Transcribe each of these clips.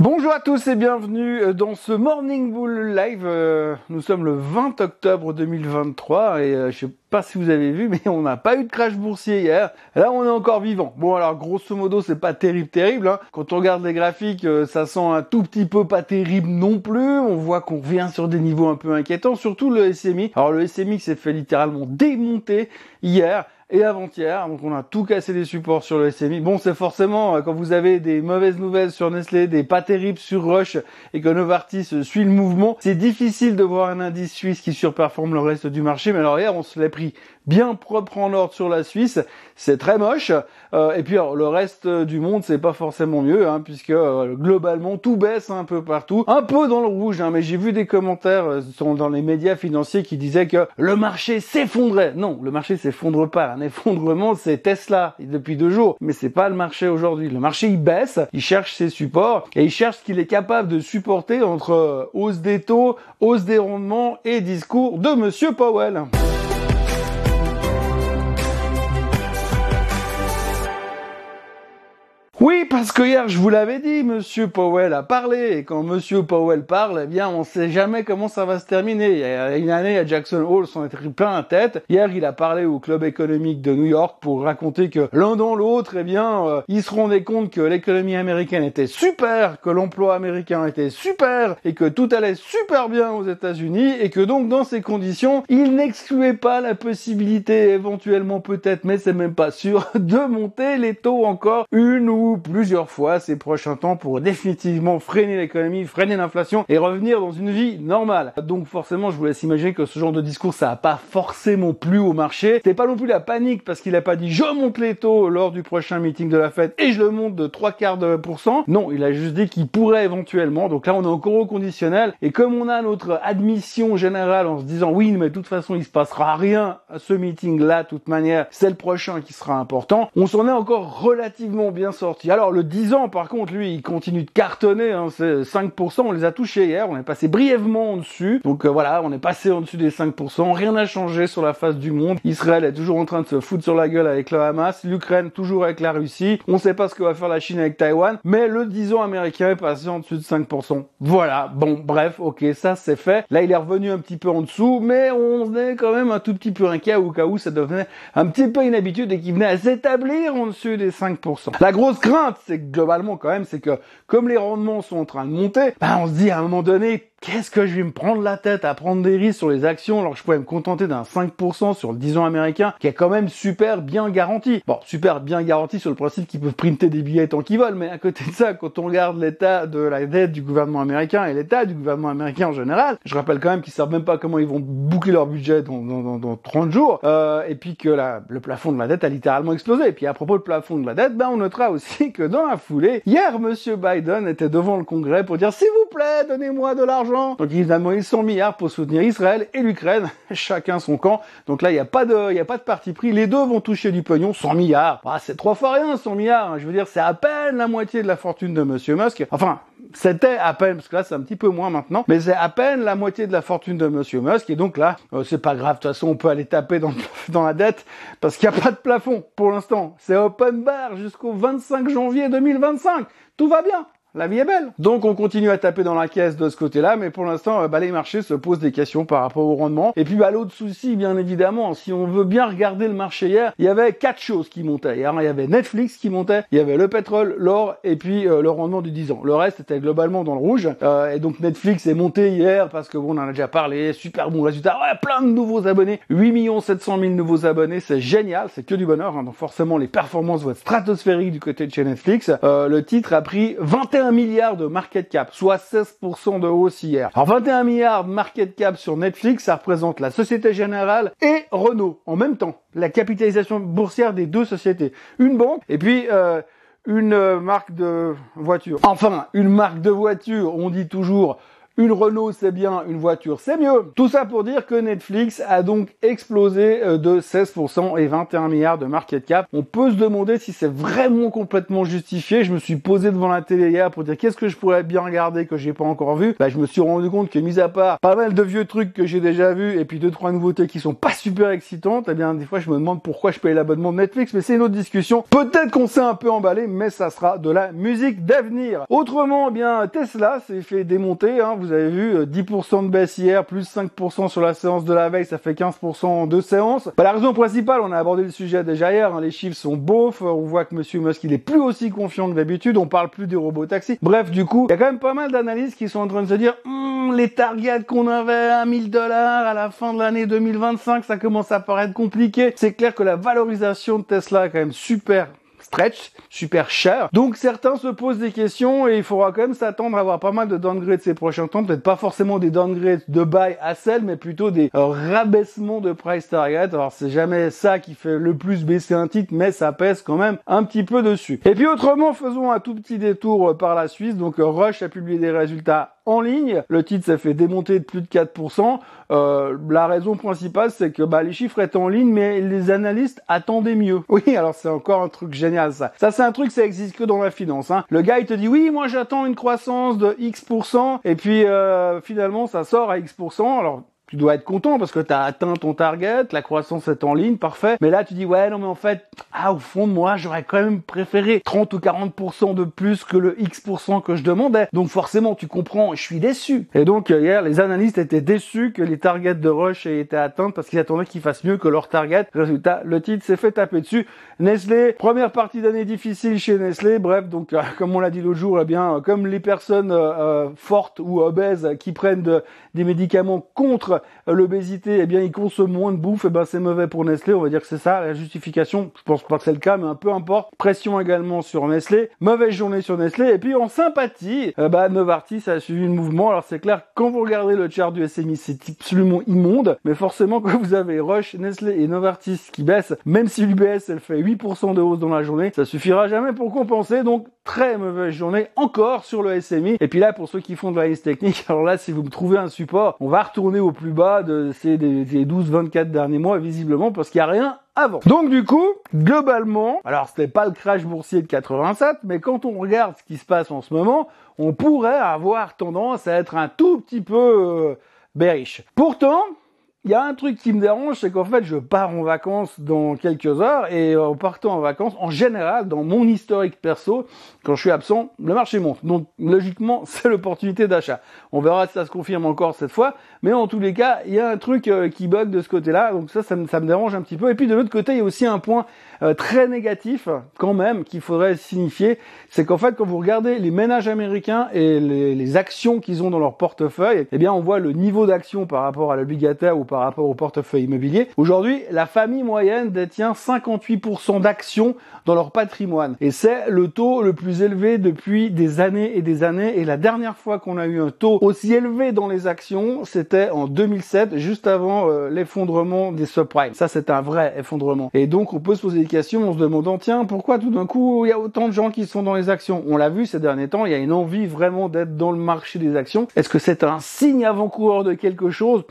Bonjour à tous et bienvenue euh, dans ce Morning Bull Live. Euh, nous sommes le 20 octobre 2023 et euh, je sais pas si vous avez vu, mais on n'a pas eu de crash boursier hier. Là, on est encore vivant. Bon, alors grosso modo, c'est pas terrible, terrible. Hein. Quand on regarde les graphiques, ça sent un tout petit peu pas terrible non plus. On voit qu'on revient sur des niveaux un peu inquiétants, surtout le SMI. Alors le SMI s'est fait littéralement démonter hier et avant-hier. Donc on a tout cassé des supports sur le SMI. Bon, c'est forcément euh, quand vous avez des mauvaises nouvelles sur Nestlé, des pas terribles sur Roche et que Novartis suit le mouvement, c'est difficile de voir un indice suisse qui surperforme le reste du marché. Mais alors hier, on se l'est pris bien propre en ordre sur la Suisse. C'est très moche. Euh, et puis le reste du monde, c'est pas forcément mieux, hein, puisque euh, globalement tout baisse un peu partout, un peu dans le rouge. Hein, mais j'ai vu des commentaires euh, dans les médias financiers qui disaient que le marché s'effondrait. Non, le marché s'effondre pas. Un effondrement, c'est Tesla depuis deux jours, mais c'est pas le marché aujourd'hui. Le marché il baisse, il cherche ses supports et il cherche ce qu'il est capable de supporter entre hausse des taux, hausse des rendements et discours de Monsieur Powell. Oui, parce que hier, je vous l'avais dit, Monsieur Powell a parlé, et quand Monsieur Powell parle, eh bien, on sait jamais comment ça va se terminer. Il y a une année, à Jackson Hole, s'en pris plein la tête. Hier, il a parlé au club économique de New York pour raconter que l'un dans l'autre, eh bien, euh, ils se rendaient compte que l'économie américaine était super, que l'emploi américain était super, et que tout allait super bien aux États-Unis, et que donc, dans ces conditions, il n'excluait pas la possibilité, éventuellement peut-être, mais c'est même pas sûr, de monter les taux encore une ou plusieurs fois ces prochains temps pour définitivement freiner l'économie, freiner l'inflation et revenir dans une vie normale. Donc forcément, je vous laisse imaginer que ce genre de discours, ça n'a pas forcément plu au marché. C'était pas non plus la panique parce qu'il a pas dit je monte les taux lors du prochain meeting de la Fed et je le monte de trois quarts de pourcent. Non, il a juste dit qu'il pourrait éventuellement. Donc là, on est encore au conditionnel et comme on a notre admission générale en se disant oui, mais de toute façon, il se passera rien à ce meeting-là, de toute manière, c'est le prochain qui sera important. On s'en est encore relativement bien sorti alors le 10 ans, par contre, lui, il continue de cartonner. Hein, c'est 5%, on les a touchés hier. On est passé brièvement en dessus. Donc euh, voilà, on est passé en dessus des 5%. Rien n'a changé sur la face du monde. Israël est toujours en train de se foutre sur la gueule avec le Hamas. L'Ukraine toujours avec la Russie. On sait pas ce que va faire la Chine avec Taïwan. Mais le 10 ans américain est passé en dessus de 5%. Voilà. Bon, bref, ok, ça c'est fait. Là, il est revenu un petit peu en dessous. Mais on est quand même un tout petit peu inquiet au cas où ça devenait un petit peu inhabitude et qu'il venait à s'établir en dessus des 5%. La grosse crainte, c'est globalement quand même, c'est que comme les rendements sont en train de monter, bah on se dit à un moment donné, qu'est-ce que je vais me prendre la tête à prendre des risques sur les actions alors que je pourrais me contenter d'un 5% sur le 10 ans américain qui est quand même super bien garanti? Bon, super bien garanti sur le principe qu'ils peuvent printer des billets tant qu'ils veulent, mais à côté de ça, quand on regarde l'état de la dette du gouvernement américain et l'état du gouvernement américain en général, je rappelle quand même qu'ils savent même pas comment ils vont boucler leur budget dans, dans, dans, 30 jours, euh, et puis que la, le plafond de la dette a littéralement explosé. Et puis à propos du plafond de la dette, ben on notera aussi que dans la foulée, hier, Monsieur Biden était devant le Congrès pour dire s'il vous plaît, donnez-moi de l'argent. Donc évidemment, ils 100 milliards pour soutenir Israël et l'Ukraine, chacun son camp. Donc là, il n'y a pas de, il a pas de parti pris. Les deux vont toucher du pognon, 100 milliards. Ah, c'est trois fois rien, 100 milliards. Je veux dire, c'est à peine la moitié de la fortune de Monsieur Musk. Enfin, c'était à peine, parce que là c'est un petit peu moins maintenant, mais c'est à peine la moitié de la fortune de Monsieur Musk, et donc là, euh, c'est pas grave, de toute façon on peut aller taper dans, dans la dette, parce qu'il n'y a pas de plafond pour l'instant. C'est open bar jusqu'au 25 janvier 2025. Tout va bien la vie est belle. Donc on continue à taper dans la caisse de ce côté-là, mais pour l'instant, euh, bah, les marchés se posent des questions par rapport au rendement. Et puis bah, l'autre souci, bien évidemment, si on veut bien regarder le marché hier, il y avait quatre choses qui montaient. Hier, il y avait Netflix qui montait, il y avait le pétrole, l'or et puis euh, le rendement du 10 ans. Le reste était globalement dans le rouge. Euh, et donc Netflix est monté hier parce que bon, on en a déjà parlé, super bon résultat, ouais, plein de nouveaux abonnés, 8 700 000 nouveaux abonnés, c'est génial, c'est que du bonheur. Hein. donc forcément, les performances vont être stratosphériques du côté de chez Netflix. le titre a pris 21 milliards de market cap, soit 16% de hausse hier. Alors 21 milliards de market cap sur Netflix, ça représente la Société Générale et Renault en même temps. La capitalisation boursière des deux sociétés. Une banque et puis euh, une marque de voiture. Enfin, une marque de voiture, on dit toujours Une Renault c'est bien, une voiture c'est mieux. Tout ça pour dire que Netflix a donc explosé euh, de 16% et 21 milliards de market cap. On peut se demander si c'est vraiment complètement justifié. Je me suis posé devant la télé hier pour dire qu'est-ce que je pourrais bien regarder que j'ai pas encore vu. Bah, je me suis rendu compte que mis à part pas mal de vieux trucs que j'ai déjà vus et puis deux trois nouveautés qui sont pas super excitantes, eh bien des fois je me demande pourquoi je paye l'abonnement de Netflix, mais c'est une autre discussion. Peut-être qu'on s'est un peu emballé, mais ça sera de la musique d'avenir. Autrement, eh bien Tesla s'est fait démonter. Hein. Avez vu 10% de baisse hier, plus 5% sur la séance de la veille, ça fait 15% en deux séances. Bah, la raison principale, on a abordé le sujet déjà hier. Hein. les chiffres sont beaufs. On voit que Monsieur Musk il est plus aussi confiant que d'habitude. On parle plus des robots taxis. Bref, du coup, il y a quand même pas mal d'analystes qui sont en train de se dire hum, les targets qu'on avait à 1000 dollars à la fin de l'année 2025, ça commence à paraître compliqué. C'est clair que la valorisation de Tesla est quand même super stretch, super cher. Donc certains se posent des questions et il faudra quand même s'attendre à avoir pas mal de downgrades ces prochains temps. Peut-être pas forcément des downgrades de buy à sell, mais plutôt des euh, rabaissements de price target. Alors c'est jamais ça qui fait le plus baisser un titre, mais ça pèse quand même un petit peu dessus. Et puis autrement, faisons un tout petit détour par la Suisse. Donc Rush a publié des résultats en ligne. Le titre s'est fait démonter de plus de 4%. Euh, la raison principale, c'est que bah, les chiffres étaient en ligne, mais les analystes attendaient mieux. Oui, alors c'est encore un truc génial ça. Ça c'est un truc, ça existe que dans la finance. Hein. Le gars il te dit oui, moi j'attends une croissance de X%, et puis euh, finalement ça sort à X%. Alors tu dois être content parce que tu as atteint ton target, la croissance est en ligne, parfait. Mais là, tu dis, ouais, non, mais en fait, ah, au fond de moi, j'aurais quand même préféré 30 ou 40% de plus que le X% que je demandais. Donc forcément, tu comprends, je suis déçu. Et donc, euh, hier, les analystes étaient déçus que les targets de Rush aient été atteints parce qu'ils attendaient qu'ils fassent mieux que leur target. Résultat, le titre s'est fait taper dessus. Nestlé, première partie d'année difficile chez Nestlé. Bref, donc, euh, comme on l'a dit l'autre jour, eh bien, euh, comme les personnes fortes ou obèses qui prennent des médicaments contre l'obésité, eh bien, ils consomment moins de bouffe, eh ben, c'est mauvais pour Nestlé. On va dire que c'est ça la justification. Je pense pas que c'est le cas, mais un peu importe. Pression également sur Nestlé. Mauvaise journée sur Nestlé. Et puis, en sympathie, eh ben, Novartis a suivi le mouvement. Alors, c'est clair, quand vous regardez le chart du SMI, c'est absolument immonde. Mais forcément, quand vous avez Roche, Nestlé et Novartis qui baissent, même si l'UBS, elle fait 8% de hausse dans la journée, ça suffira jamais pour compenser. Donc, très mauvaise journée encore sur le SMI. Et puis là, pour ceux qui font de la liste technique, alors là, si vous me trouvez un support, on va retourner au plus bas de ces, 12-24 derniers mois, visiblement, parce qu'il n'y a rien avant. Donc du coup, globalement, alors c'était pas le crash boursier de 87, mais quand on regarde ce qui se passe en ce moment, on pourrait avoir tendance à être un tout petit peu euh, bearish. Pourtant, il y a un truc qui me dérange, c'est qu'en fait, je pars en vacances dans quelques heures et en partant en vacances, en général, dans mon historique perso, quand je suis absent, le marché monte. Donc, logiquement, c'est l'opportunité d'achat. On verra si ça se confirme encore cette fois, mais en tous les cas, il y a un truc euh, qui bug de ce côté-là, donc ça, ça me, dérange un petit peu. Et puis de l'autre côté, il y a aussi un point euh, très négatif, quand même, qu'il faudrait signifier, c'est qu'en fait, quand vous regardez les ménages américains et les, les actions qu'ils ont dans leur portefeuille, eh bien, on voit le niveau d'action par rapport à l'obligataire ou par rapport au portefeuille immobilier. Aujourd'hui, la famille moyenne détient 58% d'actions dans leur patrimoine. Et c'est le taux le plus élevé depuis des années et des années. Et la dernière fois qu'on a eu un taux aussi élevé dans les actions, c'était en 2007, juste avant euh, l'effondrement des subprimes. Ça, c'est un vrai effondrement. Et donc, on peut se poser questions en se demandant, tiens, pourquoi tout d'un coup, il y a autant de gens qui sont dans les actions? On l'a vu ces derniers temps, il y a une envie vraiment d'être dans le marché des actions. Est-ce que c'est un signe avant-coureur de quelque chose?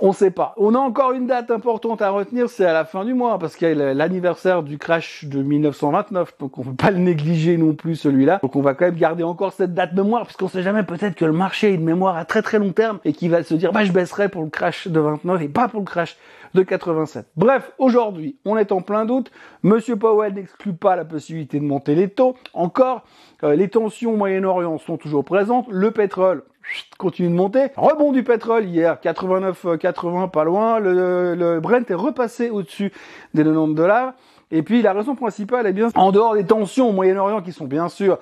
On sait pas. On a encore une date importante à retenir, c'est à la fin du mois, parce qu'il y a l'anniversaire du crash de 1929, donc on ne peut pas le négliger non plus celui-là. Donc on va quand même garder encore cette date de mémoire, puisqu'on sait jamais peut-être que le marché est une mémoire à très très long terme et qu'il va se dire bah je baisserai pour le crash de 29 et pas pour le crash de 87. Bref, aujourd'hui, on est en plein doute. Monsieur Powell n'exclut pas la possibilité de monter les taux. Encore, euh, les tensions au Moyen-Orient sont toujours présentes. Le pétrole continue de monter. Rebond du pétrole hier, 89-80 pas loin. Le, le Brent est repassé au-dessus des 90 dollars. Et puis la raison principale est bien en dehors des tensions au Moyen-Orient qui sont bien sûr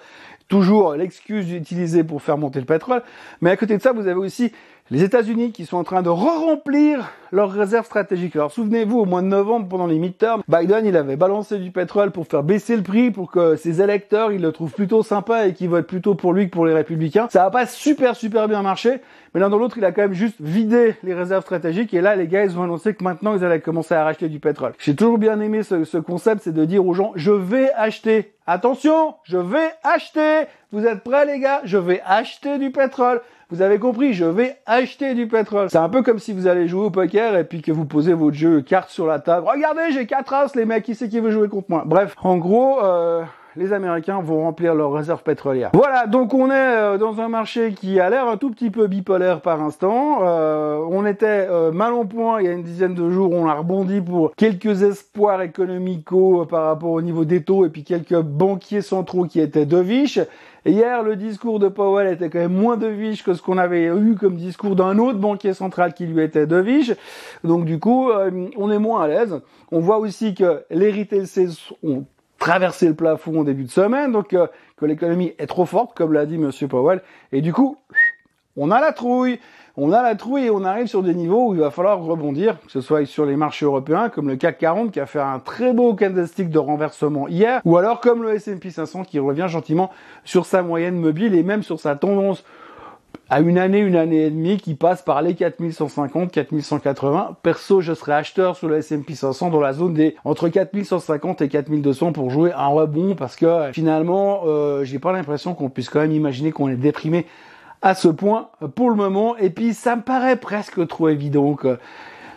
toujours l'excuse utilisée pour faire monter le pétrole, mais à côté de ça, vous avez aussi les États-Unis qui sont en train de re-remplir leurs réserves stratégiques. Alors souvenez-vous, au mois de novembre, pendant les midterms, Biden, il avait balancé du pétrole pour faire baisser le prix, pour que ses électeurs, ils le trouvent plutôt sympa et qu'ils votent plutôt pour lui que pour les républicains. Ça n'a pas super super bien marché, mais l'un dans l'autre, il a quand même juste vidé les réserves stratégiques. Et là, les gars, ils ont annoncé que maintenant, ils allaient commencer à racheter du pétrole. J'ai toujours bien aimé ce, ce concept, c'est de dire aux gens, je vais acheter. Attention, je vais acheter Vous êtes prêts les gars? Je vais acheter du pétrole. Vous avez compris, je vais acheter du pétrole. C'est un peu comme si vous allez jouer au poker et puis que vous posez votre jeu carte sur la table. Regardez, j'ai quatre as, les mecs, qui c'est qui veut jouer contre moi? Bref, en gros, euh, les Américains vont remplir leurs réserves pétrolières. Voilà, donc on est euh, dans un marché qui a l'air un tout petit peu bipolaire par instant. Euh, on était euh, mal en point il y a une dizaine de jours, on a rebondi pour quelques espoirs économicaux par rapport au niveau des taux et puis quelques banquiers centraux qui étaient de viche. Hier, le discours de Powell était quand même moins de viche que ce qu'on avait eu comme discours d'un autre banquier central qui lui était de viche. Donc du coup, on est moins à l'aise. On voit aussi que les retail traverser le plafond au début de semaine, donc euh, que l'économie est trop forte, comme l'a dit Monsieur Powell, et du coup, on a la trouille, on a la trouille et on arrive sur des niveaux où il va falloir rebondir, que ce soit sur les marchés européens, comme le CAC 40 qui a fait un très beau candlestick de renversement hier, ou alors comme le S&P 500 qui revient gentiment sur sa moyenne mobile et même sur sa tendance à une année, une année et demie qui passe par les 4150, 4180. Perso, je serais acheteur sur le S&P 500 dans la zone des entre 4150 et 4200 pour jouer un rebond parce que finalement, euh, j'ai pas l'impression qu'on puisse quand même imaginer qu'on est déprimé à ce point pour le moment. Et puis, ça me paraît presque trop évident que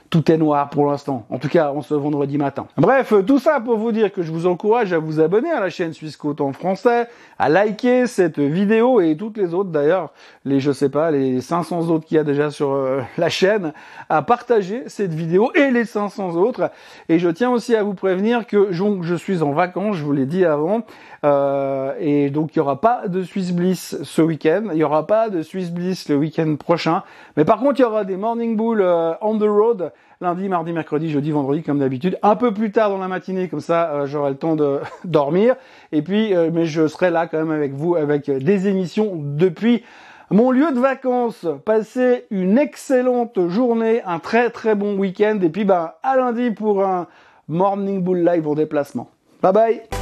tout est noir pour l'instant. En tout cas, on se vendredi matin. Bref, tout ça pour vous dire que je vous encourage à vous abonner à la chaîne Suisse en français, à liker cette vidéo et toutes les autres d'ailleurs, les je sais pas, les 500 autres qu'il y a déjà sur euh, la chaîne, à partager cette vidéo et les 500 autres. Et je tiens aussi à vous prévenir que je suis en vacances, je vous l'ai dit avant, euh, et donc il y aura pas de Swiss Bliss ce week-end, il y aura pas de Swiss Bliss le week-end prochain, mais par contre il y aura des Morning Bull euh, on the road lundi, mardi, mercredi, jeudi, vendredi, comme d'habitude. Un peu plus tard dans la matinée, comme ça, euh, j'aurai le temps de dormir. Et puis, euh, mais je serai là quand même avec vous, avec des émissions depuis mon lieu de vacances. Passez une excellente journée, un très très bon week-end. Et puis, ben, à lundi pour un Morning Bull Live en déplacement. Bye bye